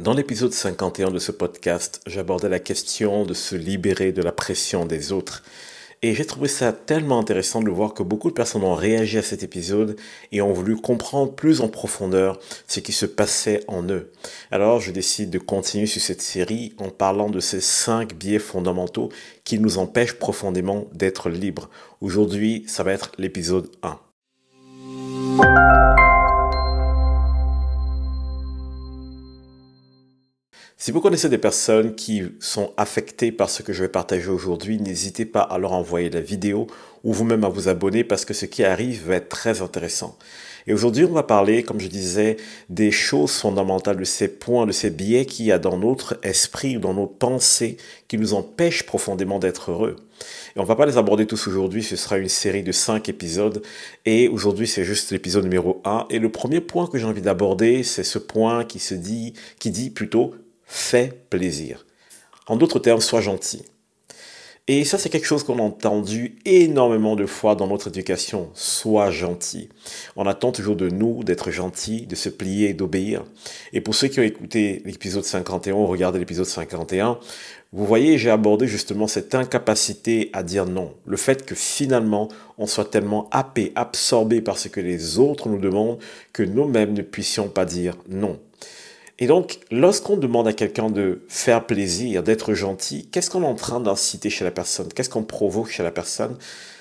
Dans l'épisode 51 de ce podcast, j'abordais la question de se libérer de la pression des autres. Et j'ai trouvé ça tellement intéressant de voir que beaucoup de personnes ont réagi à cet épisode et ont voulu comprendre plus en profondeur ce qui se passait en eux. Alors je décide de continuer sur cette série en parlant de ces cinq biais fondamentaux qui nous empêchent profondément d'être libres. Aujourd'hui, ça va être l'épisode 1. Si vous connaissez des personnes qui sont affectées par ce que je vais partager aujourd'hui, n'hésitez pas à leur envoyer la vidéo ou vous-même à vous abonner parce que ce qui arrive va être très intéressant. Et aujourd'hui, on va parler, comme je disais, des choses fondamentales, de ces points, de ces biais qu'il y a dans notre esprit ou dans nos pensées qui nous empêchent profondément d'être heureux. Et on va pas les aborder tous aujourd'hui, ce sera une série de cinq épisodes. Et aujourd'hui, c'est juste l'épisode numéro 1. Et le premier point que j'ai envie d'aborder, c'est ce point qui se dit, qui dit plutôt fais plaisir. En d'autres termes, sois gentil. Et ça, c'est quelque chose qu'on a entendu énormément de fois dans notre éducation. Sois gentil. On attend toujours de nous d'être gentils, de se plier d'obéir. Et pour ceux qui ont écouté l'épisode 51 ou regardé l'épisode 51, vous voyez, j'ai abordé justement cette incapacité à dire non. Le fait que finalement, on soit tellement happé, absorbé par ce que les autres nous demandent, que nous-mêmes ne puissions pas dire non. Et donc, lorsqu'on demande à quelqu'un de faire plaisir, d'être gentil, qu'est-ce qu'on est en train d'inciter chez la personne? Qu'est-ce qu'on provoque chez la personne?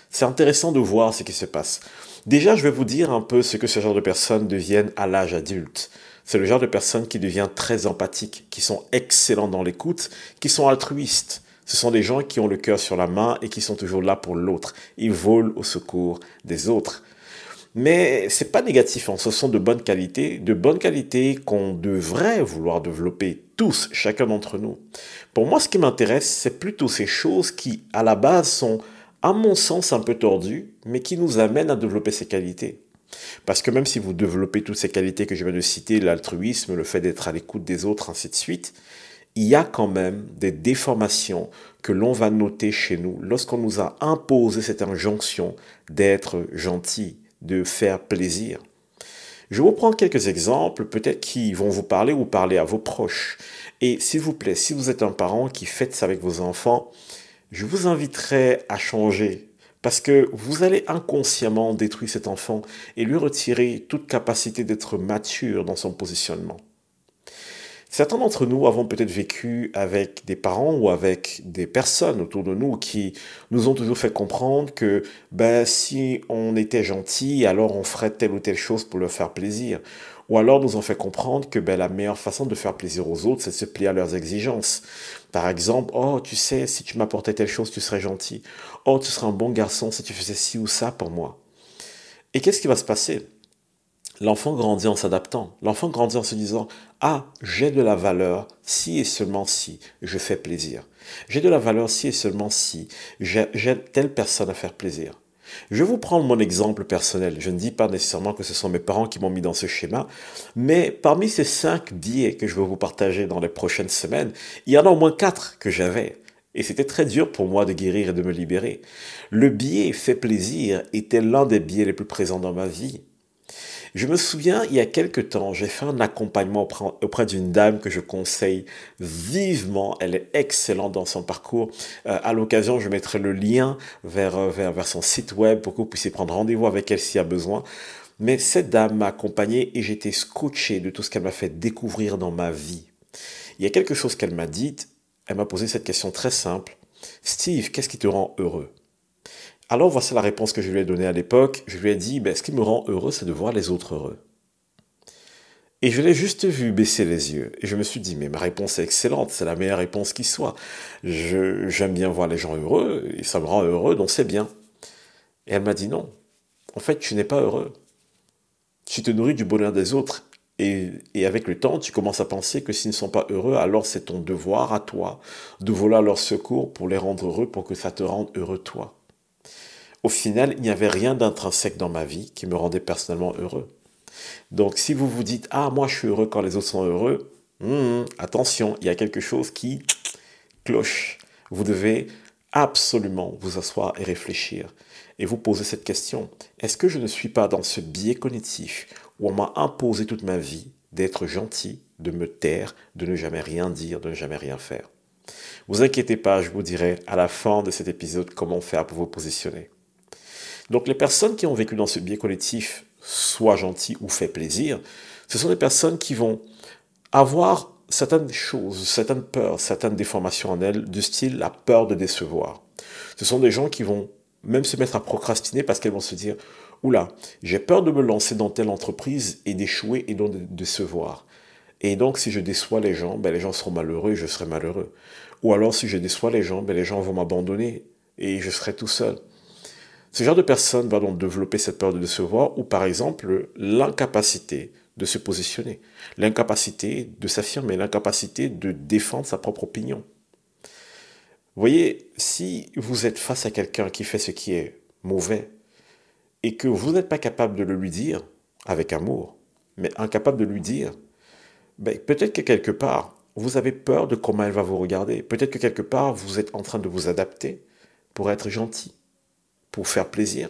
C'est intéressant de voir ce qui se passe. Déjà, je vais vous dire un peu ce que ce genre de personnes deviennent à l'âge adulte. C'est le genre de personnes qui deviennent très empathiques, qui sont excellents dans l'écoute, qui sont altruistes. Ce sont des gens qui ont le cœur sur la main et qui sont toujours là pour l'autre. Ils volent au secours des autres. Mais c'est pas négatif, hein. ce sont de bonnes qualités, de bonnes qualités qu'on devrait vouloir développer tous, chacun d'entre nous. Pour moi, ce qui m'intéresse, c'est plutôt ces choses qui, à la base, sont, à mon sens, un peu tordues, mais qui nous amènent à développer ces qualités. Parce que même si vous développez toutes ces qualités que je viens de citer, l'altruisme, le fait d'être à l'écoute des autres, ainsi de suite, il y a quand même des déformations que l'on va noter chez nous lorsqu'on nous a imposé cette injonction d'être gentil, de faire plaisir. Je vous prends quelques exemples, peut-être qui vont vous parler ou parler à vos proches. Et s'il vous plaît, si vous êtes un parent qui fête ça avec vos enfants, je vous inviterai à changer parce que vous allez inconsciemment détruire cet enfant et lui retirer toute capacité d'être mature dans son positionnement. Certains d'entre nous avons peut-être vécu avec des parents ou avec des personnes autour de nous qui nous ont toujours fait comprendre que ben, si on était gentil, alors on ferait telle ou telle chose pour leur faire plaisir. Ou alors nous ont fait comprendre que ben, la meilleure façon de faire plaisir aux autres, c'est de se plier à leurs exigences. Par exemple, oh, tu sais, si tu m'apportais telle chose, tu serais gentil. Oh, tu serais un bon garçon si tu faisais ci ou ça pour moi. Et qu'est-ce qui va se passer? L'enfant grandit en s'adaptant. L'enfant grandit en se disant Ah, j'ai de la valeur si et seulement si je fais plaisir. J'ai de la valeur si et seulement si j'aide telle personne à faire plaisir. Je vais vous prendre mon exemple personnel. Je ne dis pas nécessairement que ce sont mes parents qui m'ont mis dans ce schéma, mais parmi ces cinq biais que je vais vous partager dans les prochaines semaines, il y en a au moins quatre que j'avais. Et c'était très dur pour moi de guérir et de me libérer. Le biais fait plaisir était l'un des biais les plus présents dans ma vie. Je me souviens, il y a quelque temps, j'ai fait un accompagnement auprès d'une dame que je conseille vivement. Elle est excellente dans son parcours. Euh, à l'occasion, je mettrai le lien vers, euh, vers, vers son site web pour que vous puissiez prendre rendez-vous avec elle s'il y a besoin. Mais cette dame m'a accompagné et j'étais scotché de tout ce qu'elle m'a fait découvrir dans ma vie. Il y a quelque chose qu'elle m'a dit. Elle m'a posé cette question très simple. Steve, qu'est-ce qui te rend heureux? Alors voici la réponse que je lui ai donnée à l'époque. Je lui ai dit, ben, ce qui me rend heureux, c'est de voir les autres heureux. Et je l'ai juste vu baisser les yeux. Et je me suis dit, mais ma réponse est excellente, c'est la meilleure réponse qui soit. J'aime bien voir les gens heureux, et ça me rend heureux, donc c'est bien. Et elle m'a dit, non, en fait, tu n'es pas heureux. Tu te nourris du bonheur des autres. Et, et, avec le temps, tu commences à penser que s'ils ne sont pas heureux, alors c'est ton devoir à toi de voler leur secours pour les rendre heureux, pour que ça te rende heureux toi. Au final, il n'y avait rien d'intrinsèque dans ma vie qui me rendait personnellement heureux. Donc si vous vous dites, ah moi je suis heureux quand les autres sont heureux, hmm, attention, il y a quelque chose qui cloche. Vous devez absolument vous asseoir et réfléchir et vous poser cette question. Est-ce que je ne suis pas dans ce biais cognitif où on m'a imposé toute ma vie d'être gentil, de me taire, de ne jamais rien dire, de ne jamais rien faire. Vous inquiétez pas, je vous dirai à la fin de cet épisode comment faire pour vous positionner. Donc les personnes qui ont vécu dans ce biais collectif, soit gentil ou fait plaisir, ce sont des personnes qui vont avoir certaines choses, certaines peurs, certaines déformations en elles, du style la peur de décevoir. Ce sont des gens qui vont même se mettre à procrastiner parce qu'elles vont se dire Oula, j'ai peur de me lancer dans telle entreprise et d'échouer et donc de décevoir. Et donc, si je déçois les gens, ben, les gens seront malheureux et je serai malheureux. Ou alors, si je déçois les gens, ben, les gens vont m'abandonner et je serai tout seul. Ce genre de personne va donc développer cette peur de décevoir ou par exemple l'incapacité de se positionner, l'incapacité de s'affirmer, l'incapacité de défendre sa propre opinion. Voyez, si vous êtes face à quelqu'un qui fait ce qui est mauvais et que vous n'êtes pas capable de le lui dire avec amour, mais incapable de lui dire, ben, peut-être que quelque part, vous avez peur de comment elle va vous regarder. Peut-être que quelque part, vous êtes en train de vous adapter pour être gentil, pour faire plaisir.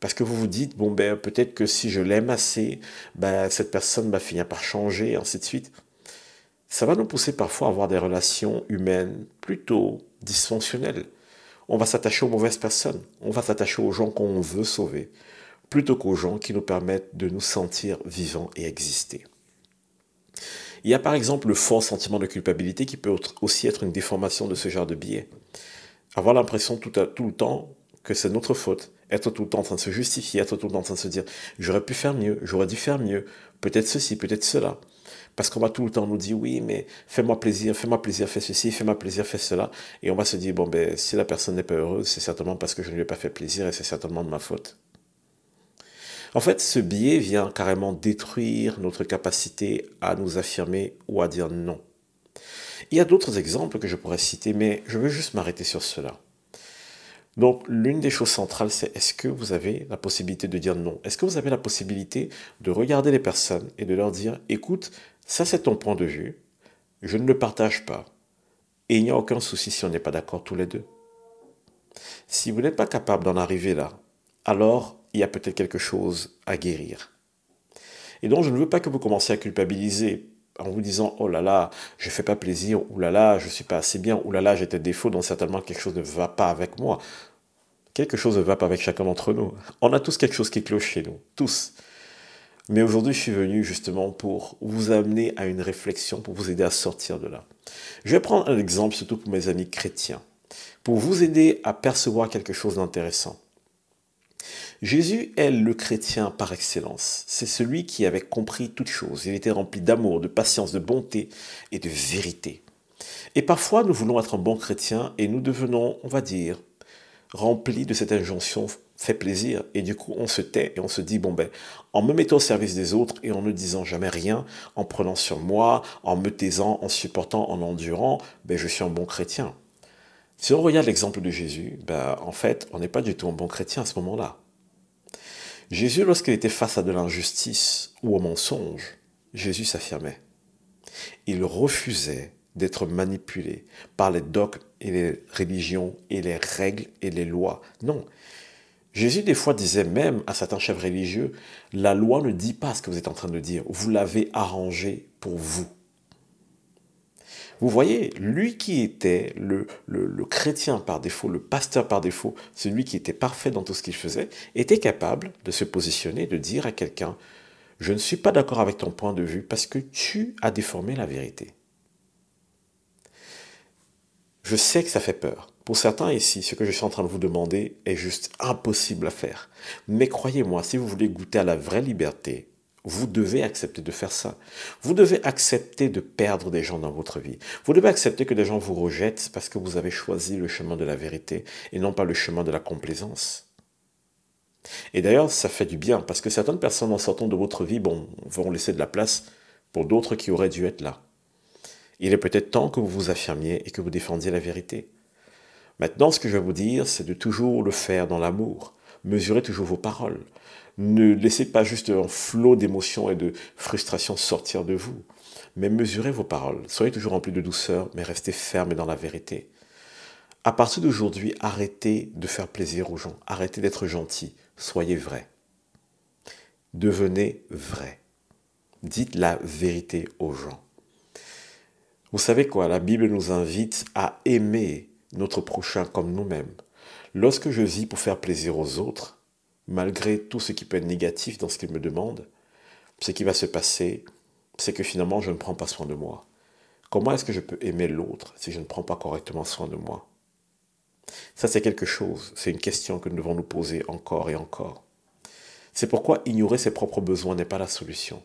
Parce que vous vous dites, bon, ben, peut-être que si je l'aime assez, ben, cette personne va finir par changer, et ainsi de suite. Ça va nous pousser parfois à avoir des relations humaines plutôt dysfonctionnelles. On va s'attacher aux mauvaises personnes. On va s'attacher aux gens qu'on veut sauver, plutôt qu'aux gens qui nous permettent de nous sentir vivants et exister. Il y a par exemple le fort sentiment de culpabilité qui peut aussi être une déformation de ce genre de biais. Avoir l'impression tout, tout le temps que c'est notre faute, être tout le temps en train de se justifier, être tout le temps en train de se dire j'aurais pu faire mieux, j'aurais dû faire mieux, peut-être ceci, peut-être cela. Parce qu'on va tout le temps nous dire oui, mais fais-moi plaisir, fais-moi plaisir, fais ceci, fais-moi plaisir, fais cela. Et on va se dire bon, ben, si la personne n'est pas heureuse, c'est certainement parce que je ne lui ai pas fait plaisir et c'est certainement de ma faute. En fait, ce biais vient carrément détruire notre capacité à nous affirmer ou à dire non. Il y a d'autres exemples que je pourrais citer, mais je veux juste m'arrêter sur cela. Donc, l'une des choses centrales, c'est est-ce que vous avez la possibilité de dire non? Est-ce que vous avez la possibilité de regarder les personnes et de leur dire, écoute, ça c'est ton point de vue, je ne le partage pas, et il n'y a aucun souci si on n'est pas d'accord tous les deux. Si vous n'êtes pas capable d'en arriver là, alors il y a peut-être quelque chose à guérir. Et donc, je ne veux pas que vous commenciez à culpabiliser en vous disant oh là là, je fais pas plaisir, ou là là, je suis pas assez bien, ou là là, j'ai des défauts, donc certainement quelque chose ne va pas avec moi. Quelque chose ne va pas avec chacun d'entre nous. On a tous quelque chose qui cloche chez nous, tous. Mais aujourd'hui, je suis venu justement pour vous amener à une réflexion, pour vous aider à sortir de là. Je vais prendre un exemple, surtout pour mes amis chrétiens, pour vous aider à percevoir quelque chose d'intéressant. Jésus est le chrétien par excellence. C'est celui qui avait compris toutes choses. Il était rempli d'amour, de patience, de bonté et de vérité. Et parfois, nous voulons être un bon chrétien et nous devenons, on va dire, remplis de cette injonction fait plaisir et du coup on se tait et on se dit bon ben en me mettant au service des autres et en ne disant jamais rien, en prenant sur moi, en me taisant, en supportant, en endurant, ben je suis un bon chrétien. Si on regarde l'exemple de Jésus, ben en fait on n'est pas du tout un bon chrétien à ce moment-là. Jésus, lorsqu'il était face à de l'injustice ou au mensonge, Jésus s'affirmait. Il refusait d'être manipulé par les dogmes et les religions et les règles et les lois. Non. Jésus des fois disait même à certains chefs religieux, la loi ne dit pas ce que vous êtes en train de dire, vous l'avez arrangé pour vous. Vous voyez, lui qui était le, chrétien par défaut, le pasteur par défaut, celui qui était parfait dans tout ce qu'il faisait, était capable de se positionner, de dire à quelqu'un, je ne suis pas d'accord avec ton point de vue parce que tu as déformé la vérité. Je sais que ça fait peur. Pour certains ici, ce que je suis en train de vous demander est juste impossible à faire. Mais croyez-moi, si vous voulez goûter à la vraie liberté, vous devez accepter de faire ça. Vous devez accepter de perdre des gens dans votre vie. Vous devez accepter que des gens vous rejettent parce que vous avez choisi le chemin de la vérité et non pas le chemin de la complaisance. Et d'ailleurs, ça fait du bien parce que certaines personnes en sortant de votre vie, vont laisser de la place pour d'autres qui auraient dû être là. Il est peut-être temps que vous vous affirmiez et que vous défendiez la vérité. Maintenant, ce que je vais vous dire, c'est de toujours le faire dans l'amour. Mesurez toujours vos paroles. Ne laissez pas juste un flot d'émotions et de frustration sortir de vous, mais mesurez vos paroles. Soyez toujours remplis de douceur, mais restez ferme dans la vérité. À partir d'aujourd'hui, arrêtez de faire plaisir aux gens, arrêtez d'être gentil, soyez vrai. Devenez vrai. Dites la vérité aux gens. Vous savez quoi? La Bible nous invite à aimer notre prochain comme nous-mêmes. Lorsque je vis pour faire plaisir aux autres, malgré tout ce qui peut être négatif dans ce qu'ils me demandent, ce qui va se passer, c'est que finalement, je ne prends pas soin de moi. Comment est-ce que je peux aimer l'autre si je ne prends pas correctement soin de moi? Ça, c'est quelque chose, c'est une question que nous devons nous poser encore et encore. C'est pourquoi ignorer ses propres besoins n'est pas la solution.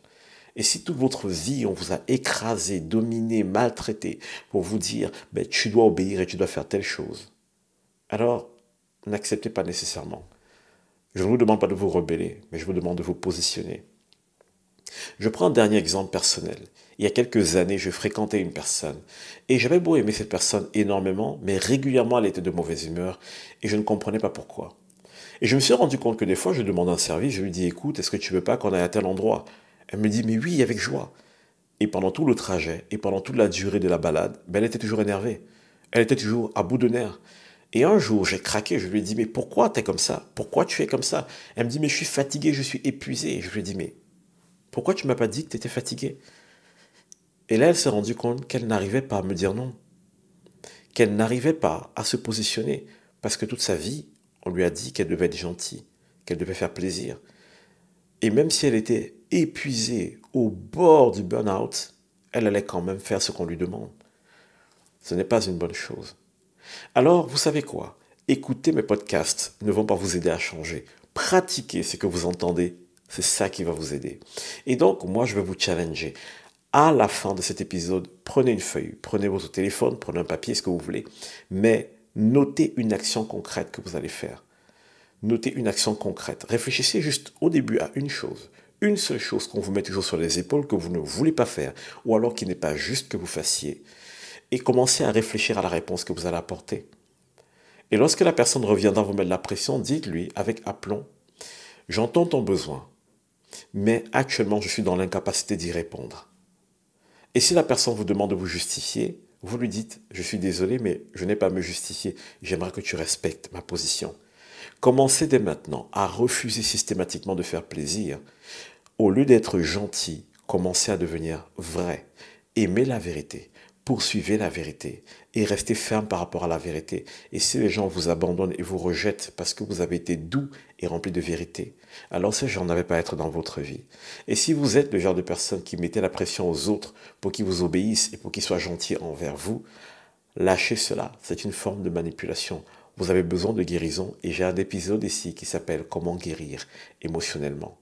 Et si toute votre vie, on vous a écrasé, dominé, maltraité pour vous dire, ben, tu dois obéir et tu dois faire telle chose, alors n'acceptez pas nécessairement. Je ne vous demande pas de vous rebeller, mais je vous demande de vous positionner. Je prends un dernier exemple personnel. Il y a quelques années, je fréquentais une personne et j'avais beau aimer cette personne énormément, mais régulièrement elle était de mauvaise humeur et je ne comprenais pas pourquoi. Et je me suis rendu compte que des fois, je demande un service, je lui dis écoute, est-ce que tu veux pas qu'on aille à tel endroit? Elle me dit mais oui, avec joie. Et pendant tout le trajet et pendant toute la durée de la balade, ben, elle était toujours énervée. Elle était toujours à bout de nerfs. Et un jour, j'ai craqué, je lui ai dit, mais pourquoi tu es comme ça? Pourquoi tu es comme ça? Elle me dit, mais je suis fatigué, je suis épuisé. je lui ai dit, mais pourquoi tu m'as pas dit que tu étais fatigué? Et là, elle s'est rendue compte qu'elle n'arrivait pas à me dire non. Qu'elle n'arrivait pas à se positionner. Parce que toute sa vie, on lui a dit qu'elle devait être gentille, qu'elle devait faire plaisir. Et même si elle était épuisée, au bord du burn-out, elle allait quand même faire ce qu'on lui demande. Ce n'est pas une bonne chose. Alors, vous savez quoi? Écouter mes podcasts ne vont pas vous aider à changer. Pratiquez ce que vous entendez c'est ça qui va vous aider. Et donc, moi, je vais vous challenger. À la fin de cet épisode, prenez une feuille, prenez votre téléphone, prenez un papier, ce que vous voulez, mais notez une action concrète que vous allez faire. Notez une action concrète. Réfléchissez juste au début à une chose. Une seule chose qu'on vous met toujours sur les épaules que vous ne voulez pas faire, ou alors qui n'est pas juste que vous fassiez. Et commencez à réfléchir à la réponse que vous allez apporter. Et lorsque la personne reviendra vous mettre la pression, dites-lui avec aplomb, j'entends ton besoin, mais actuellement je suis dans l'incapacité d'y répondre. Et si la personne vous demande de vous justifier, vous lui dites, je suis désolé, mais je n'ai pas à me justifier, j'aimerais que tu respectes ma position. Commencez dès maintenant à refuser systématiquement de faire plaisir. Au lieu d'être gentil, commencez à devenir vrai. Aimez la vérité poursuivez la vérité et restez ferme par rapport à la vérité. Et si les gens vous abandonnent et vous rejettent parce que vous avez été doux et rempli de vérité, alors ces gens n'avaient pas à être dans votre vie. Et si vous êtes le genre de personne qui mettait la pression aux autres pour qu'ils vous obéissent et pour qu'ils soient gentils envers vous, lâchez cela. C'est une forme de manipulation. Vous avez besoin de guérison et j'ai un épisode ici qui s'appelle Comment guérir émotionnellement.